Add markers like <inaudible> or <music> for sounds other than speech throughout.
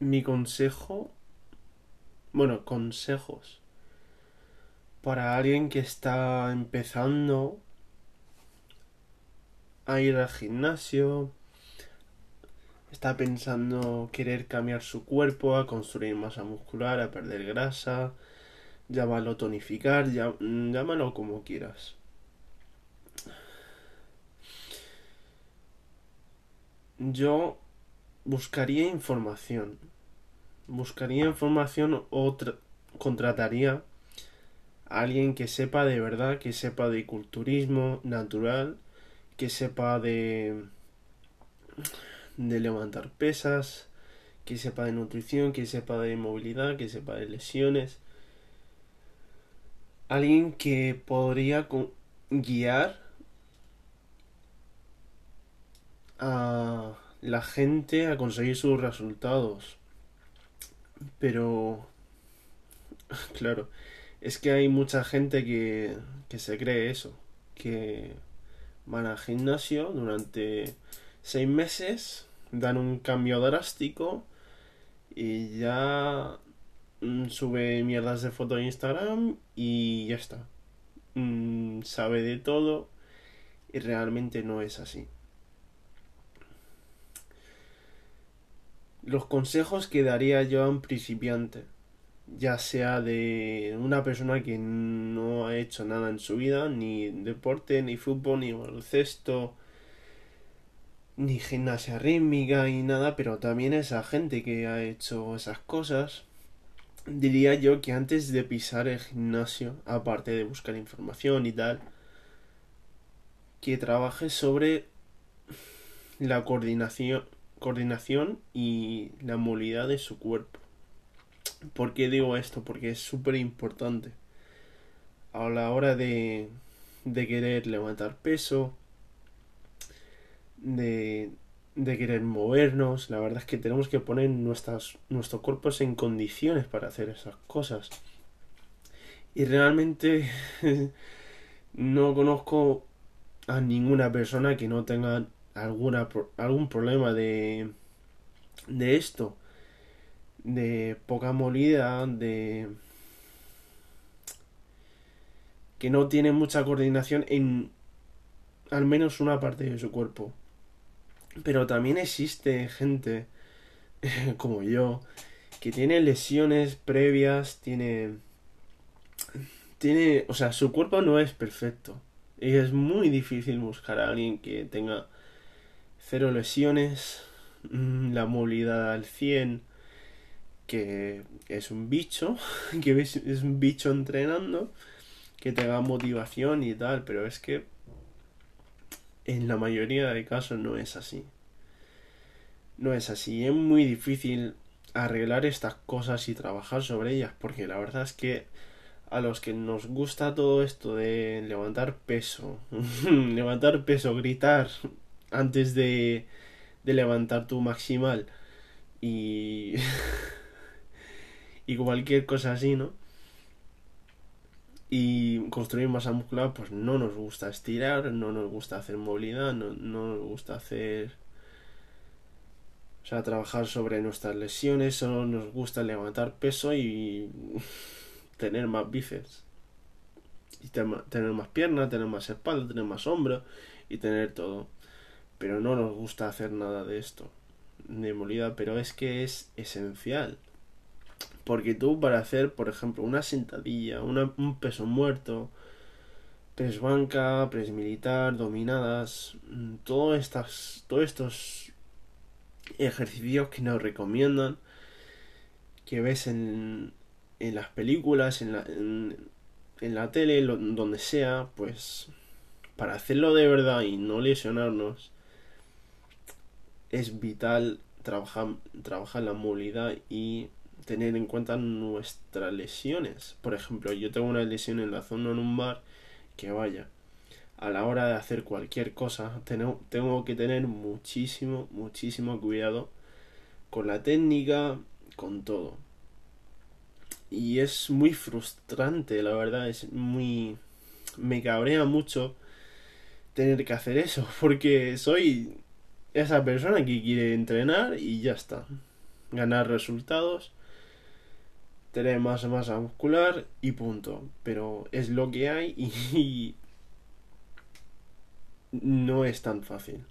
mi consejo, bueno, consejos para alguien que está empezando a ir al gimnasio, está pensando querer cambiar su cuerpo, a construir masa muscular, a perder grasa, llámalo tonificar, llámalo como quieras. Yo buscaría información. Buscaría información o contrataría a alguien que sepa de verdad, que sepa de culturismo natural, que sepa de de levantar pesas, que sepa de nutrición, que sepa de movilidad, que sepa de lesiones. Alguien que podría guiar a la gente a conseguir sus resultados. Pero, claro, es que hay mucha gente que, que se cree eso, que van al gimnasio durante seis meses, dan un cambio drástico y ya mm, sube mierdas de foto a Instagram y ya está. Mm, sabe de todo y realmente no es así. Los consejos que daría yo a un principiante, ya sea de una persona que no ha hecho nada en su vida, ni deporte, ni fútbol, ni baloncesto, ni gimnasia rítmica, ni nada, pero también esa gente que ha hecho esas cosas, diría yo que antes de pisar el gimnasio, aparte de buscar información y tal, que trabaje sobre la coordinación coordinación y la movilidad de su cuerpo. ¿Por qué digo esto? Porque es súper importante a la hora de, de querer levantar peso, de, de querer movernos. La verdad es que tenemos que poner nuestras, nuestros cuerpos en condiciones para hacer esas cosas. Y realmente <laughs> no conozco a ninguna persona que no tenga alguna, algún problema de, de esto, de poca molida, de que no tiene mucha coordinación en al menos una parte de su cuerpo. Pero también existe gente <laughs> como yo que tiene lesiones previas, tiene tiene, o sea, su cuerpo no es perfecto. Y es muy difícil buscar a alguien que tenga cero lesiones, mm, la movilidad al 100, que es un bicho, <laughs> que es un bicho entrenando, que te da motivación y tal, pero es que en la mayoría de casos no es así. No es así, es muy difícil arreglar estas cosas y trabajar sobre ellas, porque la verdad es que a los que nos gusta todo esto de levantar peso, <laughs> levantar peso, gritar, antes de, de levantar tu maximal y, <laughs> y cualquier cosa así, ¿no? Y construir masa muscular, pues no nos gusta estirar, no nos gusta hacer movilidad, no, no nos gusta hacer... O sea, trabajar sobre nuestras lesiones, solo nos gusta levantar peso y <laughs> tener más bíceps. Y tener más piernas, tener más espalda, tener más hombro y tener todo pero no nos gusta hacer nada de esto, de molida, pero es que es esencial. Porque tú para hacer, por ejemplo, una sentadilla, un peso muerto, pres banca, pres militar, dominadas, mm, todos estas, todos estos ejercicios que nos recomiendan, que ves en, en las películas, en la, en la tele, donde sea, pues para hacerlo de verdad y no lesionarnos, es vital trabajar, trabajar la movilidad y tener en cuenta nuestras lesiones. Por ejemplo, yo tengo una lesión en la zona lumbar que vaya, a la hora de hacer cualquier cosa, tengo, tengo que tener muchísimo, muchísimo cuidado con la técnica, con todo. Y es muy frustrante, la verdad, es muy... me cabrea mucho tener que hacer eso, <laughs> porque soy esa persona que quiere entrenar y ya está. ganar resultados, tener más masa muscular y punto. Pero es lo que hay y no es tan fácil.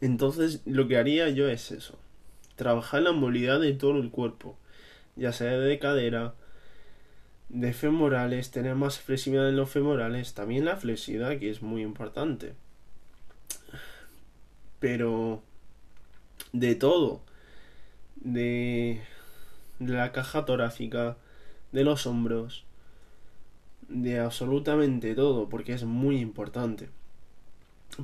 Entonces lo que haría yo es eso. Trabajar la movilidad de todo el cuerpo. Ya sea de cadera, de femorales, tener más flexibilidad en los femorales. También la flexibilidad que es muy importante. Pero de todo. De, la caja torácica, de los hombros, de absolutamente todo, porque es muy importante.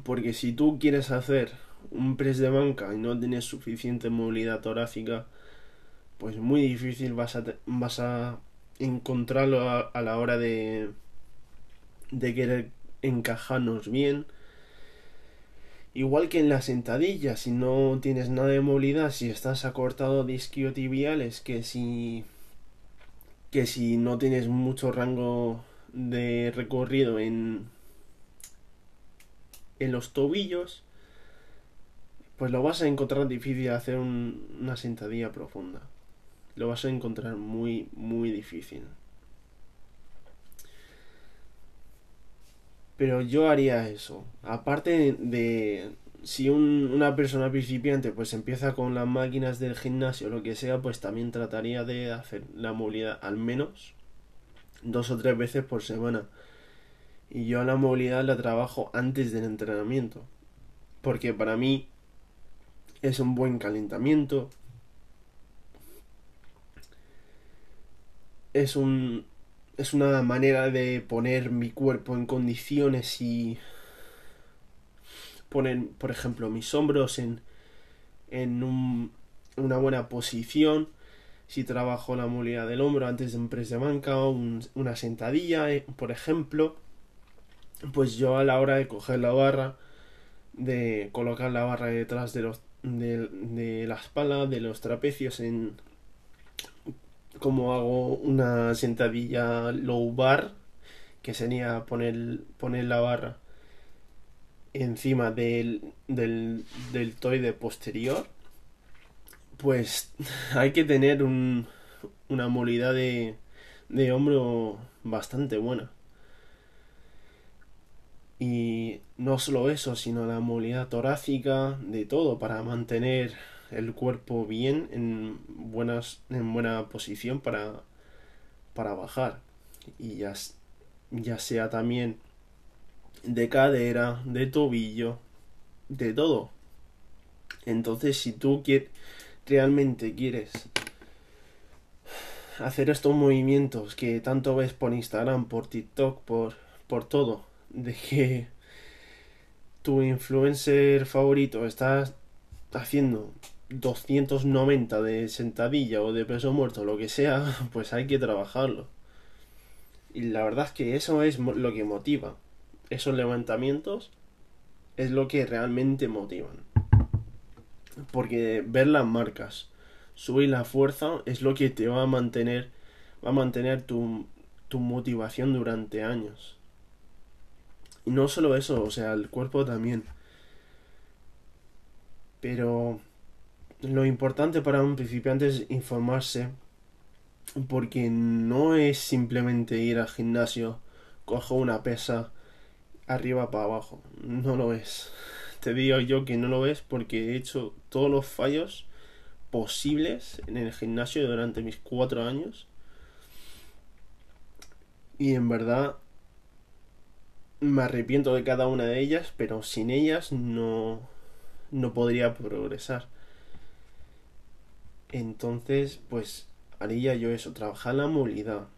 Porque si tú quieres hacer un press de banca y no tienes suficiente movilidad torácica, pues muy difícil vas a, vas a encontrarlo a, la hora de, de querer encajarnos bien. Igual que en la sentadilla, si no tienes nada de movilidad, si estás acortado de isquiotibiales, que si que si no tienes mucho rango de recorrido en en los tobillos, pues lo vas a encontrar difícil hacer una sentadilla profunda. Lo vas a encontrar muy, muy difícil. Pero yo haría eso. Aparte de, si una persona principiante pues empieza con las máquinas del gimnasio o lo que sea, pues también trataría de hacer la movilidad al menos dos o tres veces por semana. Y yo la movilidad la trabajo antes del entrenamiento. Porque para mí es un buen calentamiento. Es un es una manera de poner mi cuerpo en condiciones y poner, por ejemplo, mis hombros en, en un, una buena posición. Si trabajo la movilidad del hombro antes de un press de banca o una sentadilla, eh, por ejemplo pues yo a la hora de coger la barra, de colocar la barra detrás de los de, de la espalda, de los trapecios en como hago una sentadilla low bar, que sería poner, poner la barra encima del, del, del posterior, pues <laughs> hay que tener un, una movilidad de, de hombro bastante buena. Y no solo eso, sino la movilidad torácica, de todo, para mantener el cuerpo bien en buenas en buena posición para para bajar y ya, ya sea también de cadera, de tobillo, de todo. Entonces, si tú quieres, realmente quieres hacer estos movimientos que tanto ves por Instagram, por TikTok, por, por todo, de que tu influencer favorito está haciendo 290 de sentadilla o de peso muerto, lo que sea, <laughs> pues hay que trabajarlo. Y la verdad es que eso es lo que motiva. Esos levantamientos es lo que realmente motivan. Porque ver las marcas, subir la fuerza es lo que te va a mantener, va a mantener tu, tu motivación durante años. Y no solo eso, o sea, el cuerpo también. Pero lo importante para un principiante es informarse porque no es simplemente ir al gimnasio, cojo una pesa arriba para abajo. No lo es. <laughs> Te digo yo que no lo es porque he hecho todos los fallos posibles en el gimnasio durante mis cuatro años. Y en verdad me arrepiento de cada una de ellas, pero sin ellas no, no podría progresar. Entonces, pues haría yo eso, trabajar la movilidad.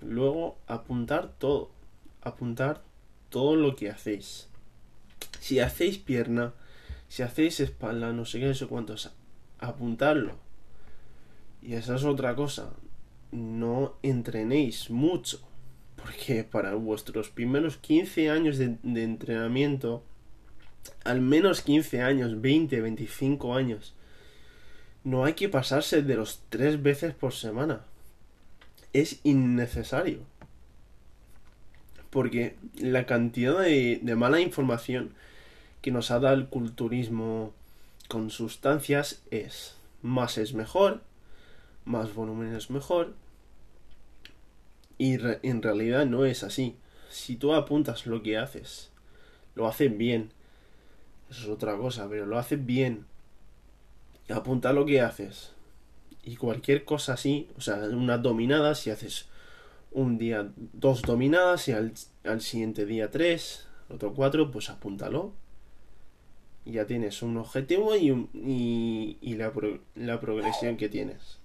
Luego, apuntar todo. Apuntar todo lo que hacéis. Si hacéis pierna, si hacéis espalda, no sé qué, no sé cuántos, apuntarlo. Y esa es otra cosa. No entrenéis mucho porque para vuestros primeros 15 años de, entrenamiento, al menos 15 años, 20, 25 años, no hay que pasarse de los tres veces por semana. Es innecesario. Porque la cantidad de, de, mala información que nos ha dado el culturismo con sustancias es más es mejor, más volumen es mejor. Y en realidad no es así. Si tú apuntas lo que haces, lo haces bien. Eso es otra cosa, pero lo haces bien. Apunta lo que haces. Y cualquier cosa así, o sea, una dominada, si haces un día dos dominadas y al, siguiente día tres, otro cuatro, pues apúntalo. Y ya tienes un objetivo y, y, y la, la progresión que tienes.